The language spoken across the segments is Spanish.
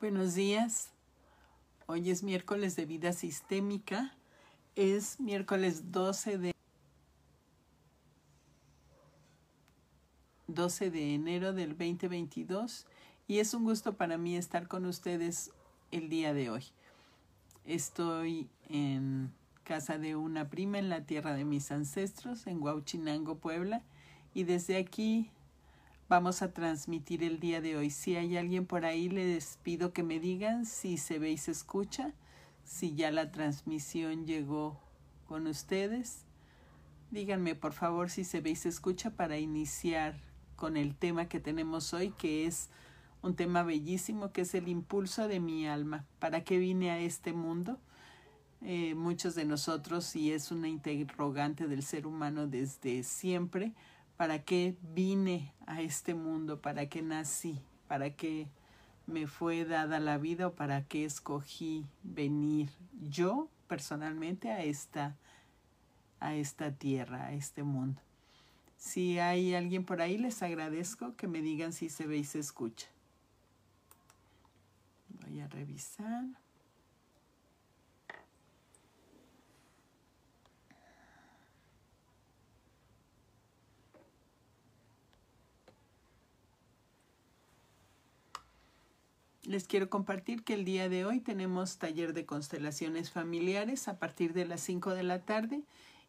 Buenos días. Hoy es miércoles de vida sistémica. Es miércoles 12 de 12 de enero del 2022 y es un gusto para mí estar con ustedes el día de hoy. Estoy en casa de una prima en la tierra de mis ancestros, en Huauchinango, Puebla, y desde aquí vamos a transmitir el día de hoy. Si hay alguien por ahí, les pido que me digan si se ve y se escucha, si ya la transmisión llegó con ustedes. Díganme por favor si se ve y se escucha para iniciar con el tema que tenemos hoy, que es un tema bellísimo, que es el impulso de mi alma. ¿Para qué vine a este mundo? Eh, muchos de nosotros, y es una interrogante del ser humano desde siempre, ¿para qué vine a este mundo? ¿Para qué nací? ¿Para qué me fue dada la vida o para qué escogí venir yo personalmente a esta, a esta tierra, a este mundo? Si hay alguien por ahí, les agradezco que me digan si se ve y se escucha. Voy a revisar. Les quiero compartir que el día de hoy tenemos taller de constelaciones familiares a partir de las 5 de la tarde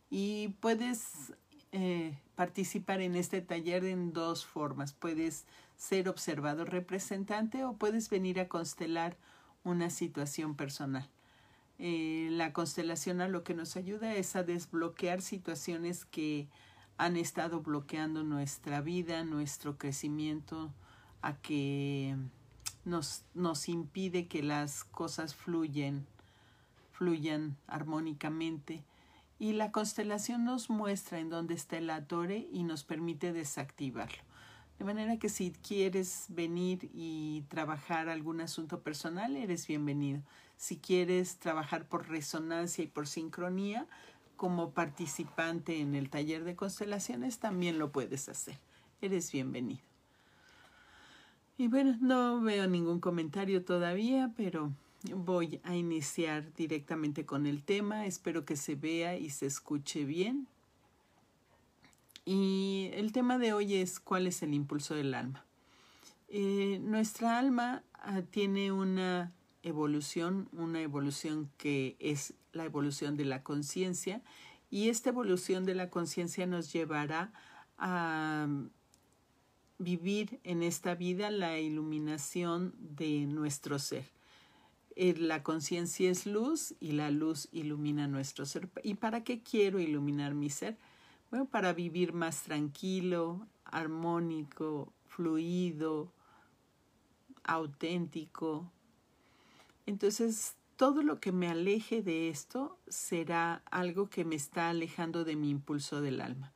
y puedes eh, participar en este taller en dos formas. Puedes ser observador representante o puedes venir a constelar una situación personal. Eh, la constelación a lo que nos ayuda es a desbloquear situaciones que han estado bloqueando nuestra vida, nuestro crecimiento, a que nos, nos impide que las cosas fluyen, fluyan armónicamente. Y la constelación nos muestra en dónde está el atore y nos permite desactivarlo. De manera que si quieres venir y trabajar algún asunto personal, eres bienvenido. Si quieres trabajar por resonancia y por sincronía, como participante en el taller de constelaciones, también lo puedes hacer. Eres bienvenido. Y bueno, no veo ningún comentario todavía, pero voy a iniciar directamente con el tema. Espero que se vea y se escuche bien. Y el tema de hoy es cuál es el impulso del alma. Eh, nuestra alma ah, tiene una evolución, una evolución que es la evolución de la conciencia y esta evolución de la conciencia nos llevará a vivir en esta vida la iluminación de nuestro ser. Eh, la conciencia es luz y la luz ilumina nuestro ser. ¿Y para qué quiero iluminar mi ser? Bueno, para vivir más tranquilo, armónico, fluido, auténtico. Entonces, todo lo que me aleje de esto será algo que me está alejando de mi impulso del alma.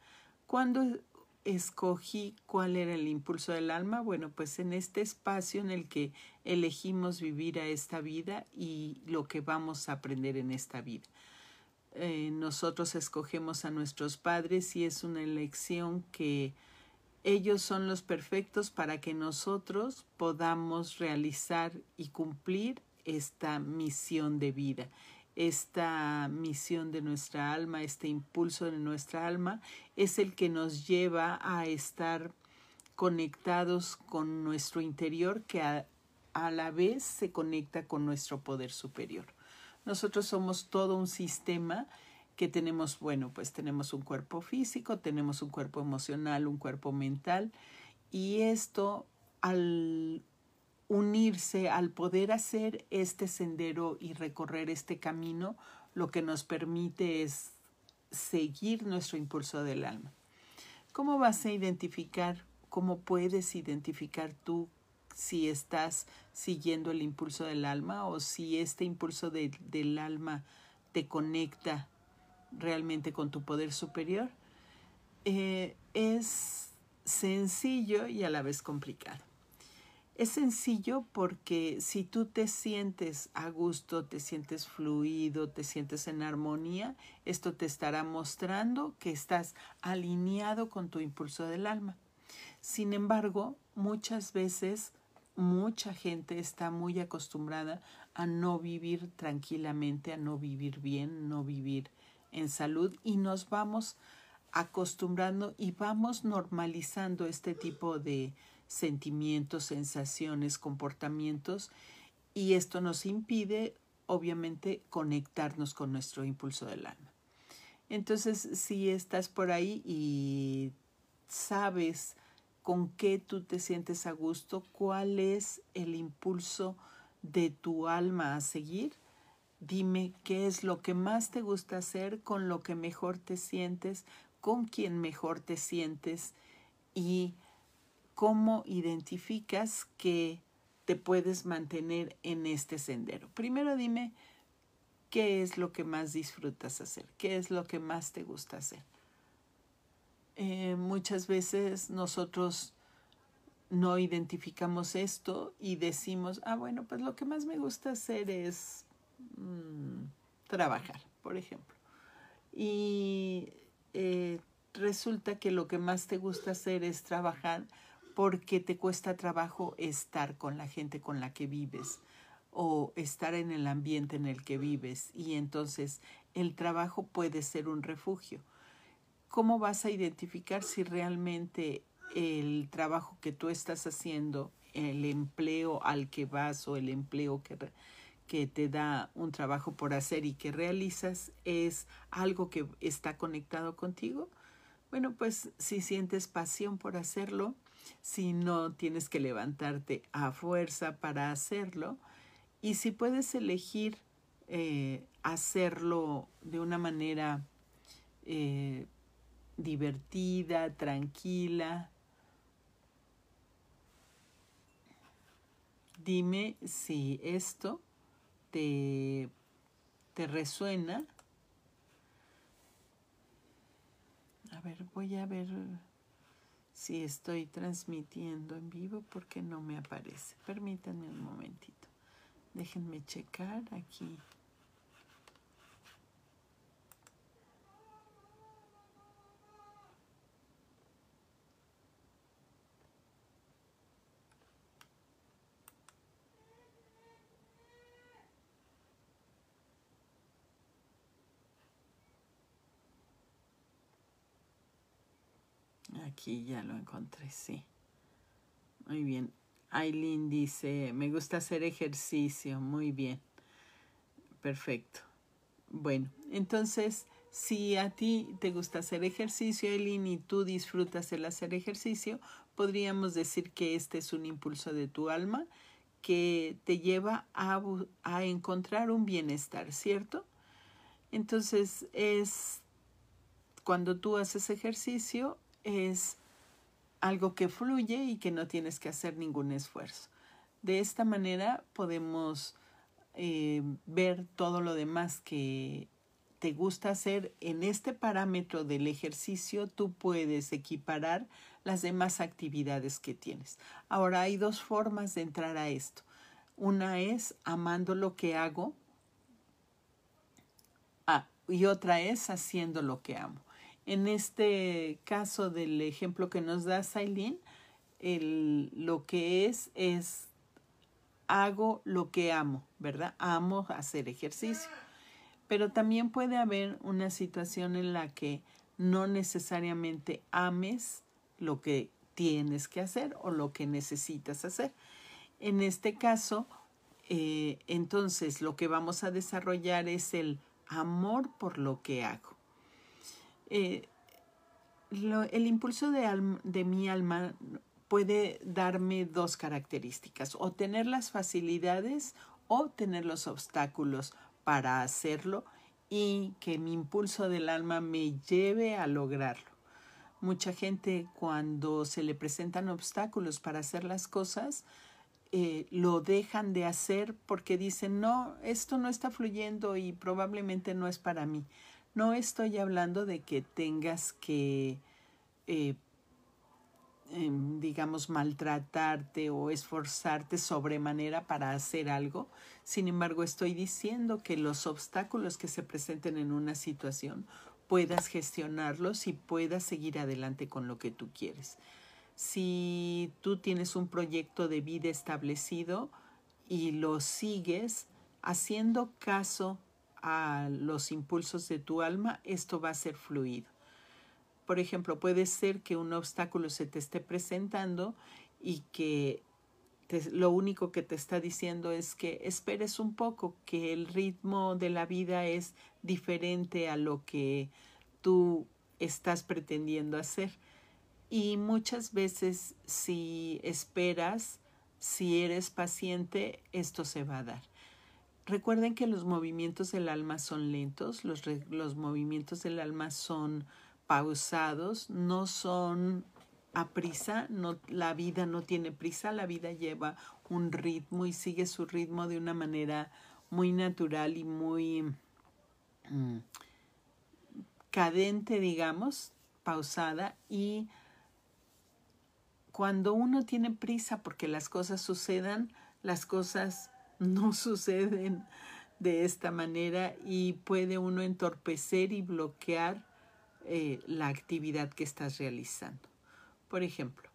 Cuando escogí cuál era el impulso del alma? Bueno, pues en este espacio en el que elegimos vivir a esta vida y lo que vamos a aprender en esta vida. Eh, nosotros escogemos a nuestros padres y es una elección que ellos son los perfectos para que nosotros podamos realizar y cumplir esta misión de vida esta misión de nuestra alma, este impulso de nuestra alma, es el que nos lleva a estar conectados con nuestro interior que a, la vez se conecta con nuestro poder superior. Nosotros somos todo un sistema que tenemos, bueno, pues tenemos un cuerpo físico, tenemos un cuerpo emocional, un cuerpo mental, y esto al unirse al poder hacer este sendero y recorrer este camino, lo que nos permite es seguir nuestro impulso del alma. ¿Cómo vas a identificar, cómo puedes identificar tú si estás siguiendo el impulso del alma o si este impulso del alma te conecta realmente con tu poder superior? Eh, es sencillo y a la vez complicado. Es sencillo porque si tú te sientes a gusto, te sientes fluido, te sientes en armonía, esto te estará mostrando que estás alineado con tu impulso del alma. Sin embargo, muchas veces mucha gente está muy acostumbrada a no vivir tranquilamente, a no vivir bien, no vivir en salud y nos vamos acostumbrando y vamos normalizando este tipo de sentimientos, sensaciones, comportamientos y esto nos impide obviamente conectarnos con nuestro impulso del alma. Entonces, si estás por ahí y sabes con qué tú te sientes a gusto, cuál es el impulso de tu alma a seguir, dime qué es lo que más te gusta hacer, con lo que mejor te sientes, con quién mejor te sientes y cómo identificas que te puedes mantener en este sendero. Primero dime qué es lo que más disfrutas hacer, qué es lo que más te gusta hacer. Eh, muchas veces nosotros no identificamos esto y decimos, ah, bueno, pues lo que más me gusta hacer es mm, trabajar, por ejemplo. Y eh, resulta que lo que más te gusta hacer es trabajar porque te cuesta trabajo estar con la gente con la que vives o estar en el ambiente en el que vives y entonces el trabajo puede ser un refugio. ¿Cómo vas a identificar si realmente el trabajo que tú estás haciendo, el empleo al que vas o el empleo que, que te da un trabajo por hacer y que realizas es algo que está conectado contigo? Bueno, pues si sientes pasión por hacerlo, si no tienes que levantarte a fuerza para hacerlo y si puedes elegir eh, hacerlo de una manera eh, divertida, tranquila, dime si esto te, te resuena. A ver, voy a ver si estoy transmitiendo en vivo porque no me aparece. Permítanme un momentito. Déjenme checar aquí. Aquí ya lo encontré, sí. Muy bien. Aileen dice, me gusta hacer ejercicio. Muy bien. Perfecto. Bueno, entonces, si a ti te gusta hacer ejercicio, Aileen, y tú disfrutas el hacer ejercicio, podríamos decir que este es un impulso de tu alma que te lleva a, a encontrar un bienestar, ¿cierto? Entonces, es cuando tú haces ejercicio, es algo que fluye y que no tienes que hacer ningún esfuerzo. De esta manera podemos eh, ver todo lo demás que te gusta hacer en este parámetro del ejercicio, tú puedes equiparar las demás actividades que tienes. Ahora hay dos formas de entrar a esto. Una es amando lo que hago ah, y otra es haciendo lo que amo. En este caso del ejemplo que nos da Sailin, lo que es es hago lo que amo, ¿verdad? Amo hacer ejercicio. Pero también puede haber una situación en la que no necesariamente ames lo que tienes que hacer o lo que necesitas hacer. En este caso, eh, entonces lo que vamos a desarrollar es el amor por lo que hago. Eh, el impulso de, mi alma puede darme dos características, o tener las facilidades o tener los obstáculos para hacerlo y que mi impulso del alma me lleve a lograrlo. Mucha gente cuando se le presentan obstáculos para hacer las cosas, eh, lo dejan de hacer porque dicen, no, esto no está fluyendo y probablemente no es para mí. No estoy hablando de que tengas que, eh, em, digamos, maltratarte o esforzarte sobremanera para hacer algo. Sin embargo, estoy diciendo que los obstáculos que se presenten en una situación puedas gestionarlos y puedas seguir adelante con lo que tú quieres. Si tú tienes un proyecto de vida establecido y lo sigues haciendo caso a los impulsos de tu alma, esto va a ser fluido. Por ejemplo, puede ser que un obstáculo se te esté presentando y que lo único que te está diciendo es que esperes un poco, que el ritmo de la vida es diferente a lo que tú estás pretendiendo hacer. Y muchas veces si esperas, si eres paciente, esto se va a dar. Recuerden que los movimientos del alma son lentos, los, los movimientos del alma son pausados, no son a prisa, no, la vida no tiene prisa, la vida lleva un ritmo y sigue su ritmo de una manera muy natural y muy mm, cadente, digamos, pausada. Y cuando uno tiene prisa porque las cosas sucedan, las cosas no suceden de esta manera y puede uno entorpecer y bloquear eh, la actividad que estás realizando. Por ejemplo,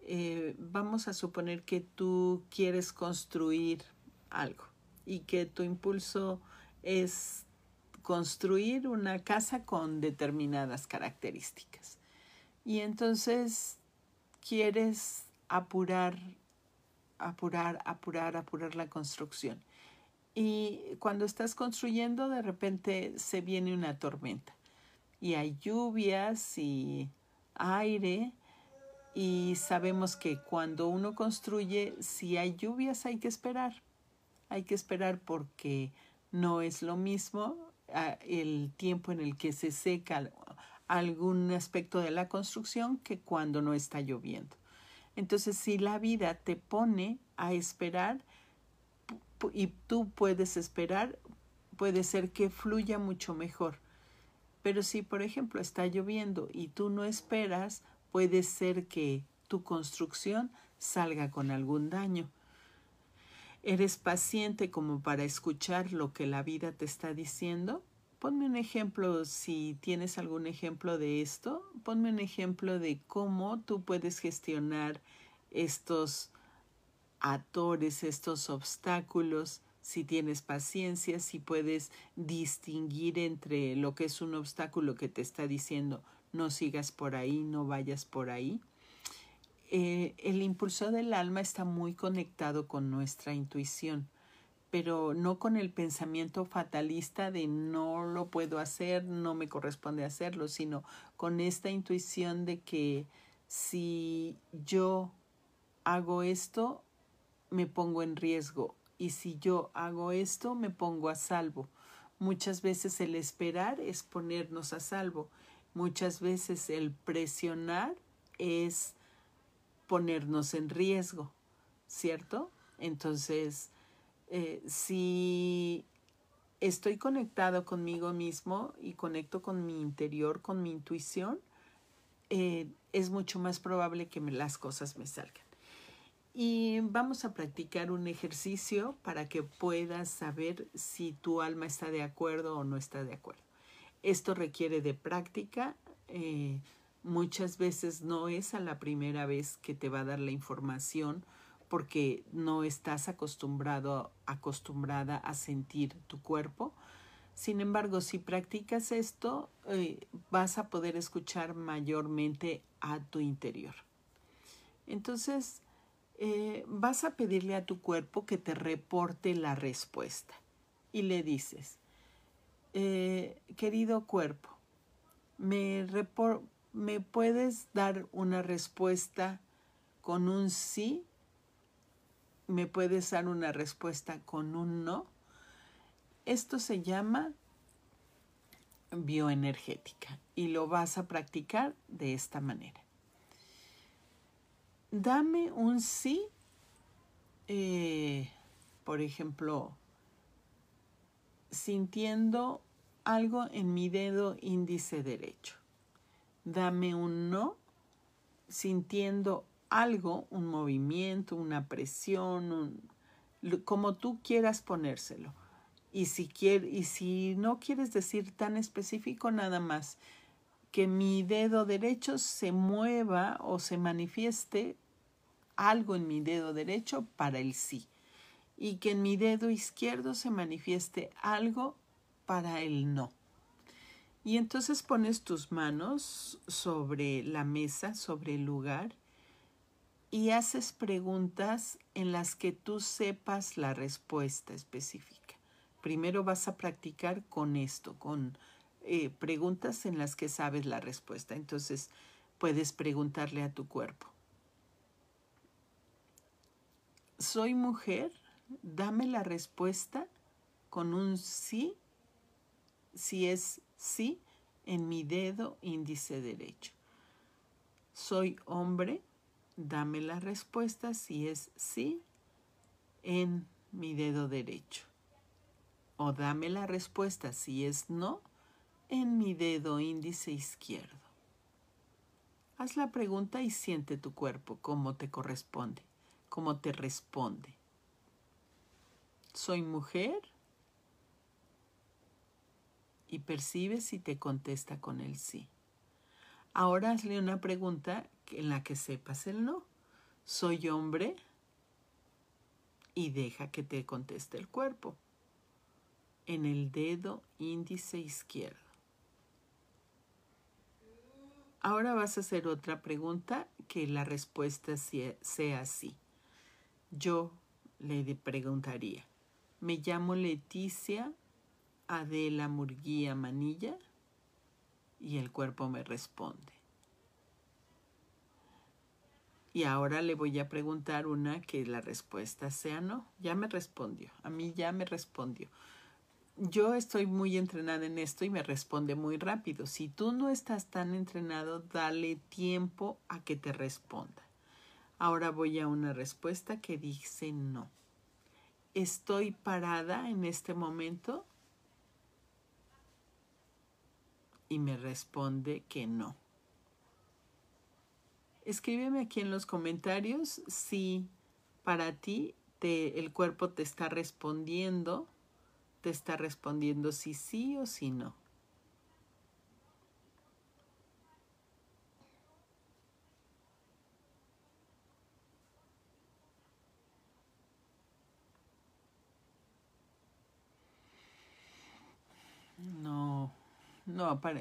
eh, vamos a suponer que tú quieres construir algo y que tu impulso es construir una casa con determinadas características. Y entonces quieres apurar, apurar, apurar, apurar la construcción. Y cuando estás construyendo, de repente se viene una tormenta. Y hay lluvias y aire y sabemos que cuando uno construye, si hay lluvias hay que esperar. Hay que esperar porque no es lo mismo ah, el tiempo en el que se seca algún aspecto de la construcción que cuando no está lloviendo. Entonces, si la vida te pone a esperar y tú puedes esperar, puede ser que fluya mucho mejor. Pero si, por ejemplo, está lloviendo y tú no esperas, puede ser que tu construcción salga con algún daño. ¿Eres paciente como para escuchar lo que la vida te está diciendo? Ponme un ejemplo, si tienes algún ejemplo de esto, ponme un ejemplo de cómo tú puedes gestionar estos atores, estos obstáculos, si tienes paciencia, si puedes distinguir entre lo que es un obstáculo que te está diciendo, no sigas por ahí, no vayas por ahí. Eh, el impulso del alma está muy conectado con nuestra intuición, pero no con el pensamiento fatalista de no lo puedo hacer, no me corresponde hacerlo, sino con esta intuición de que si yo hago esto, me pongo en riesgo y si yo hago esto, me pongo a salvo. Muchas veces el esperar es ponernos a salvo Muchas veces el presionar es ponernos en riesgo, ¿cierto? Entonces, eh, si estoy conectado conmigo mismo y conecto con mi interior, con mi intuición, eh, es mucho más probable que las cosas me salgan. Y vamos a practicar un ejercicio para que puedas saber si tu alma está de acuerdo o no está de acuerdo. Esto requiere de práctica. Eh, muchas veces no es a la primera vez que te va a dar la información porque no estás acostumbrado, acostumbrada a sentir tu cuerpo. Sin embargo, si practicas esto, eh, vas a poder escuchar mayormente a tu interior. Entonces, eh, vas a pedirle a tu cuerpo que te reporte la respuesta y le dices, eh, querido cuerpo, ¿me, ¿me puedes dar una respuesta con un sí? ¿Me puedes dar una respuesta con un no? Esto se llama bioenergética y lo vas a practicar de esta manera. Dame un sí, eh, por ejemplo, sintiendo algo en mi dedo índice derecho. Dame un no sintiendo algo, un movimiento, una presión, como tú quieras ponérselo. Y si, y si no quieres decir tan específico, nada más que mi dedo derecho se mueva o se manifieste algo en mi dedo derecho para el sí y que en mi dedo izquierdo se manifieste algo para el no. Y entonces pones tus manos sobre la mesa, sobre el lugar, y haces preguntas en las que tú sepas la respuesta específica. Primero vas a practicar con esto, con eh, preguntas en las que sabes la respuesta. Entonces puedes preguntarle a tu cuerpo. ¿Soy mujer? Dame la respuesta con un sí, si es sí, en mi dedo índice derecho. ¿Soy hombre? Dame la respuesta si es sí en mi dedo derecho. O dame la respuesta si es no en mi dedo índice izquierdo. Haz la pregunta y siente tu cuerpo como te corresponde, como te responde. ¿Soy mujer? Y percibe si te contesta con el sí. Ahora hazle una pregunta en la que sepas el no. ¿Soy hombre? Y deja que te conteste el cuerpo en el dedo índice izquierdo. Ahora vas a hacer otra pregunta que la respuesta sea sí. Yo le preguntaría, me llamo Leticia Adela Murguía Manilla y el cuerpo me responde. Y ahora le voy a preguntar una que la respuesta sea no. Ya me respondió, a mí ya me respondió yo estoy muy entrenada en esto y me responde muy rápido. Si tú no estás tan entrenado, dale tiempo a que te responda. Ahora voy a una respuesta que dice no. ¿Estoy parada en este momento? Y me responde que no. Escríbeme aquí en los comentarios si para ti te, el cuerpo te está respondiendo te está respondiendo si sí o si no. No,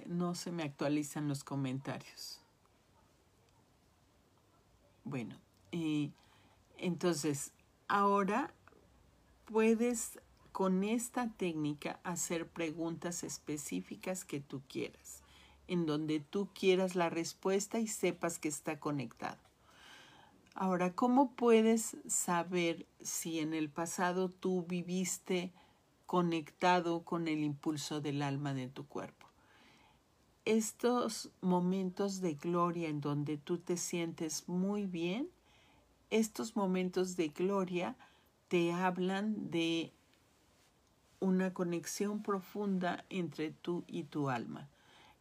no, se me actualizan los comentarios. Bueno, y entonces ahora puedes con esta técnica hacer preguntas específicas que tú quieras, en donde tú quieras la respuesta y sepas que está conectado. Ahora, ¿cómo puedes saber si en el pasado tú viviste conectado con el impulso del alma de tu cuerpo? Estos momentos de gloria en donde tú te sientes muy bien, estos momentos de gloria te hablan de una conexión profunda entre tú y tu alma,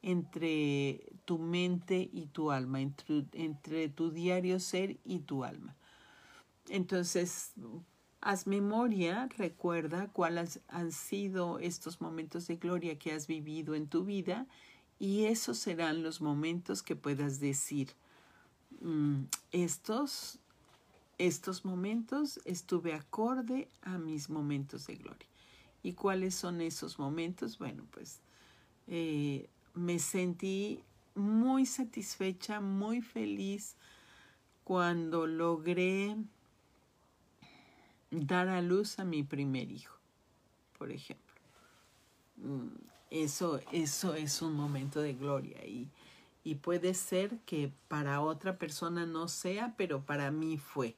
entre tu mente y tu alma, entre, tu diario ser y tu alma. Entonces, haz memoria, recuerda cuáles han sido estos momentos de gloria que has vivido en tu vida y esos serán los momentos que puedas decir, mm, estos, estos momentos estuve acorde a mis momentos de gloria. ¿Y cuáles son esos momentos? Bueno, pues eh, me sentí muy satisfecha, muy feliz cuando logré dar a luz a mi primer hijo, por ejemplo. Eso, eso es un momento de gloria y, y puede ser que para otra persona no sea, pero para mí fue.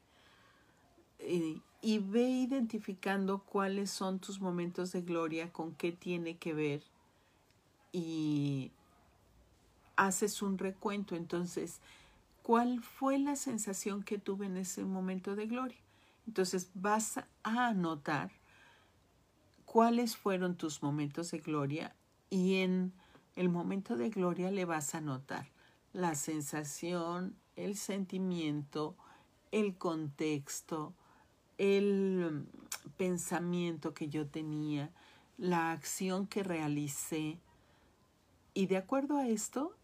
Eh, y ve identificando cuáles son tus momentos de gloria, con qué tiene que ver y haces un recuento. Entonces, ¿cuál fue la sensación que tuve en ese momento de gloria? Entonces vas a anotar cuáles fueron tus momentos de gloria y en el momento de gloria le vas a anotar la sensación, el sentimiento, el contexto, el pensamiento que yo tenía, la acción que realicé. Y de acuerdo a esto,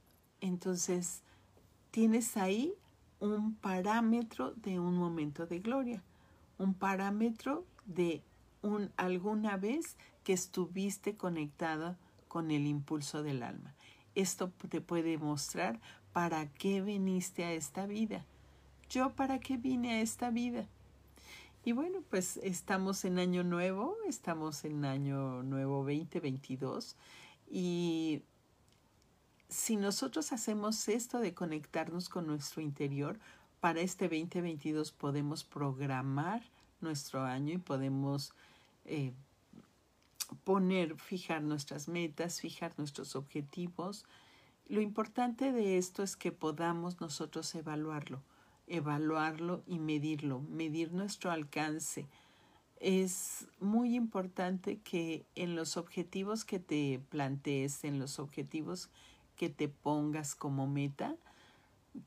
Entonces, tienes ahí un parámetro de un momento de gloria, un parámetro de un, alguna vez que estuviste conectada con el impulso del alma. Esto te puede mostrar para qué viniste a esta vida. Yo para qué vine a esta vida. Y bueno, pues estamos en año nuevo, estamos en año nuevo 2022 y si nosotros hacemos esto de conectarnos con nuestro interior, para este 2022 podemos programar nuestro año y podemos eh, poner, fijar nuestras metas, fijar nuestros objetivos. Lo importante de esto es que podamos nosotros evaluarlo evaluarlo y medirlo, medir nuestro alcance. Es muy importante que en los objetivos que te plantees, en los objetivos que te pongas como meta,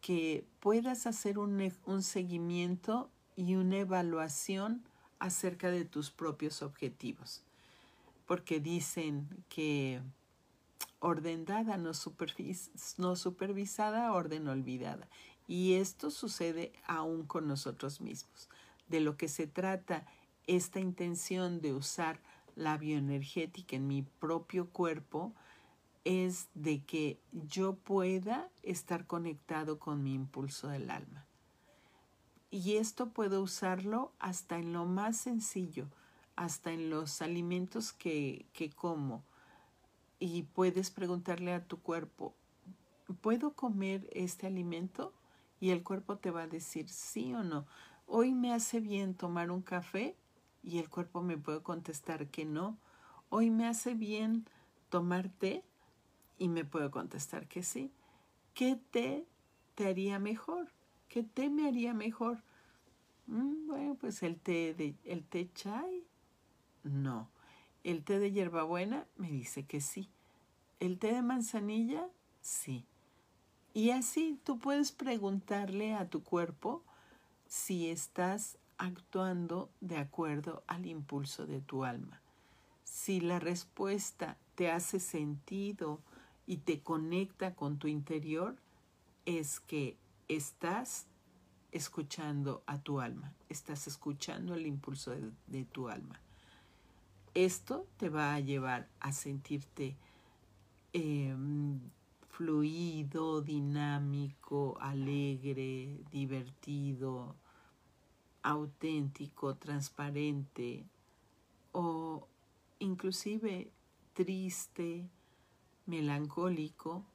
que puedas hacer un, un seguimiento y una evaluación acerca de tus propios objetivos. Porque dicen que orden dada, no, no supervisada, orden olvidada. Y esto sucede aún con nosotros mismos. De lo que se trata esta intención de usar la bioenergética en mi propio cuerpo es de que yo pueda estar conectado con mi impulso del alma. Y esto puedo usarlo hasta en lo más sencillo, hasta en los alimentos que, que como. Y puedes preguntarle a tu cuerpo, ¿puedo comer este alimento? y el cuerpo te va a decir sí o no. Hoy me hace bien tomar un café y el cuerpo me puede contestar que no. Hoy me hace bien tomar té y me puede contestar que sí. ¿Qué té te haría mejor? ¿Qué té me haría mejor? Mm, bueno, pues el té de el té chai. No. El té de hierbabuena me dice que sí. El té de manzanilla, sí. Y así tú puedes preguntarle a tu cuerpo si estás actuando de acuerdo al impulso de tu alma. Si la respuesta te hace sentido y te conecta con tu interior, es que estás escuchando a tu alma, estás escuchando el impulso de, tu alma. Esto te va a llevar a sentirte em, fluido, dinámico, alegre, divertido, auténtico, transparente o inclusive triste, melancólico,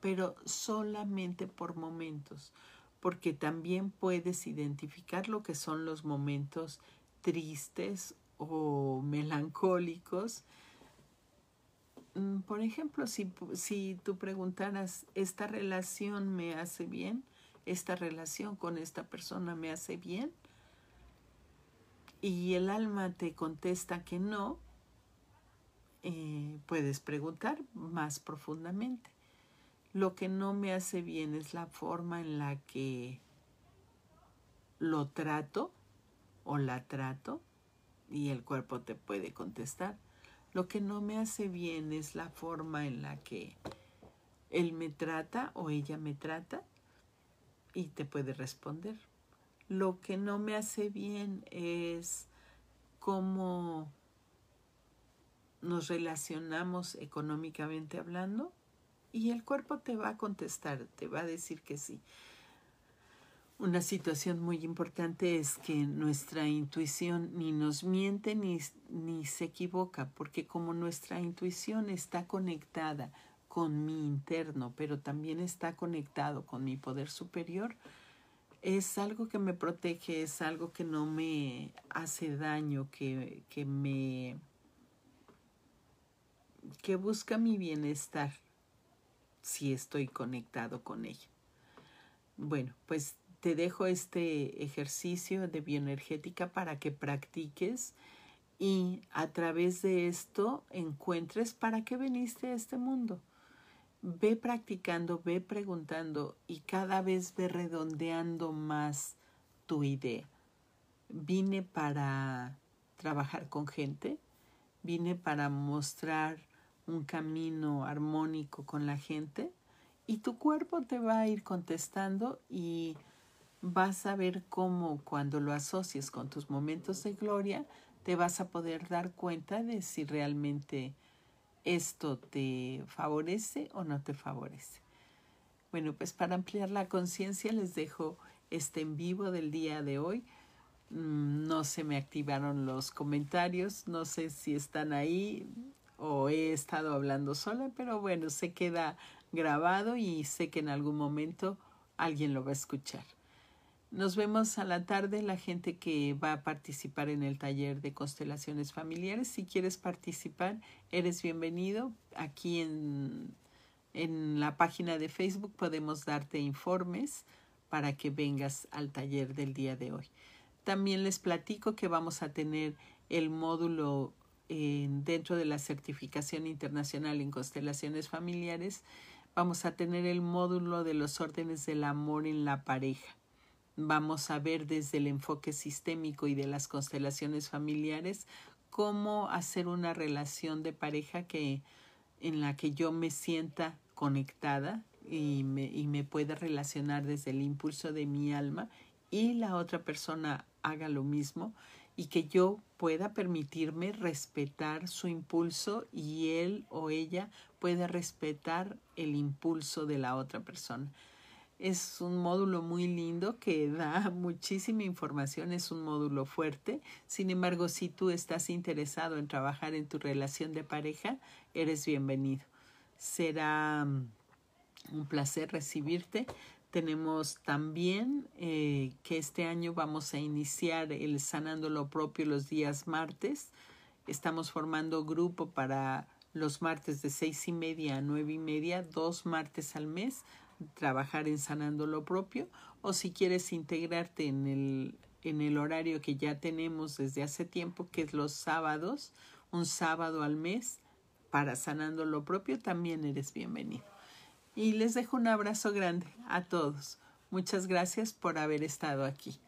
pero solamente por momentos, porque también puedes identificar lo que son los momentos tristes o melancólicos Mm, por ejemplo, si, si tú preguntaras, ¿esta relación me hace bien? ¿Esta relación con esta persona me hace bien? Y el alma te contesta que no, eh, puedes preguntar más profundamente. Lo que no me hace bien es la forma en la que lo trato o la trato y el cuerpo te puede contestar lo que no me hace bien es la forma en la que él me trata o ella me trata y te puede responder. Lo que no me hace bien es cómo nos relacionamos económicamente hablando y el cuerpo te va a contestar, te va a decir que sí. Una situación muy importante es que nuestra intuición ni nos miente ni, ni se equivoca, porque como nuestra intuición está conectada con mi interno, pero también está conectado con mi poder superior, es algo que me protege, es algo que no me hace daño, que, que me que busca mi bienestar si estoy conectado con ella. Bueno, pues te dejo este ejercicio de bioenergética para que practiques y a través de esto encuentres para qué viniste a este mundo. Ve practicando, ve preguntando y cada vez ve redondeando más tu idea. Vine para trabajar con gente, vine para mostrar un camino armónico con la gente y tu cuerpo te va a ir contestando y vas a ver cómo cuando lo asocies con tus momentos de gloria, te vas a poder dar cuenta de si realmente esto te favorece o no te favorece. Bueno, pues para ampliar la conciencia les dejo este en vivo del día de hoy. Mm, no se me activaron los comentarios, no sé si están ahí o he estado hablando sola, pero bueno, se queda grabado y sé que en algún momento alguien lo va a escuchar. Nos vemos a la tarde, la gente que va a participar en el taller de constelaciones familiares. Si quieres participar, eres bienvenido. Aquí en, en la página de Facebook podemos darte informes para que vengas al taller del día de hoy. También les platico que vamos a tener el módulo dentro de la certificación internacional en constelaciones familiares. Vamos a tener el módulo de los órdenes del amor en la pareja Vamos a ver desde el enfoque sistémico y de las constelaciones familiares cómo hacer una relación de pareja que en la que yo me sienta conectada y me, y me pueda relacionar desde el impulso de mi alma y la otra persona haga lo mismo y que yo pueda permitirme respetar su impulso y él o ella pueda respetar el impulso de la otra persona. Es un módulo muy lindo que da muchísima información, es un módulo fuerte. Sin embargo, si tú estás interesado en trabajar en tu relación de pareja, eres bienvenido. Será mm, un placer recibirte. Tenemos también eh, que este año vamos a iniciar el Sanando lo propio los días martes. Estamos formando grupo para los martes de seis y media a nueve y media, dos martes al mes trabajar en sanando lo propio o si quieres integrarte en el, en el horario que ya tenemos desde hace tiempo, que es los sábados, un sábado al mes para sanando lo propio, también eres bienvenido. Y les dejo un abrazo grande a todos. Muchas gracias por haber estado aquí.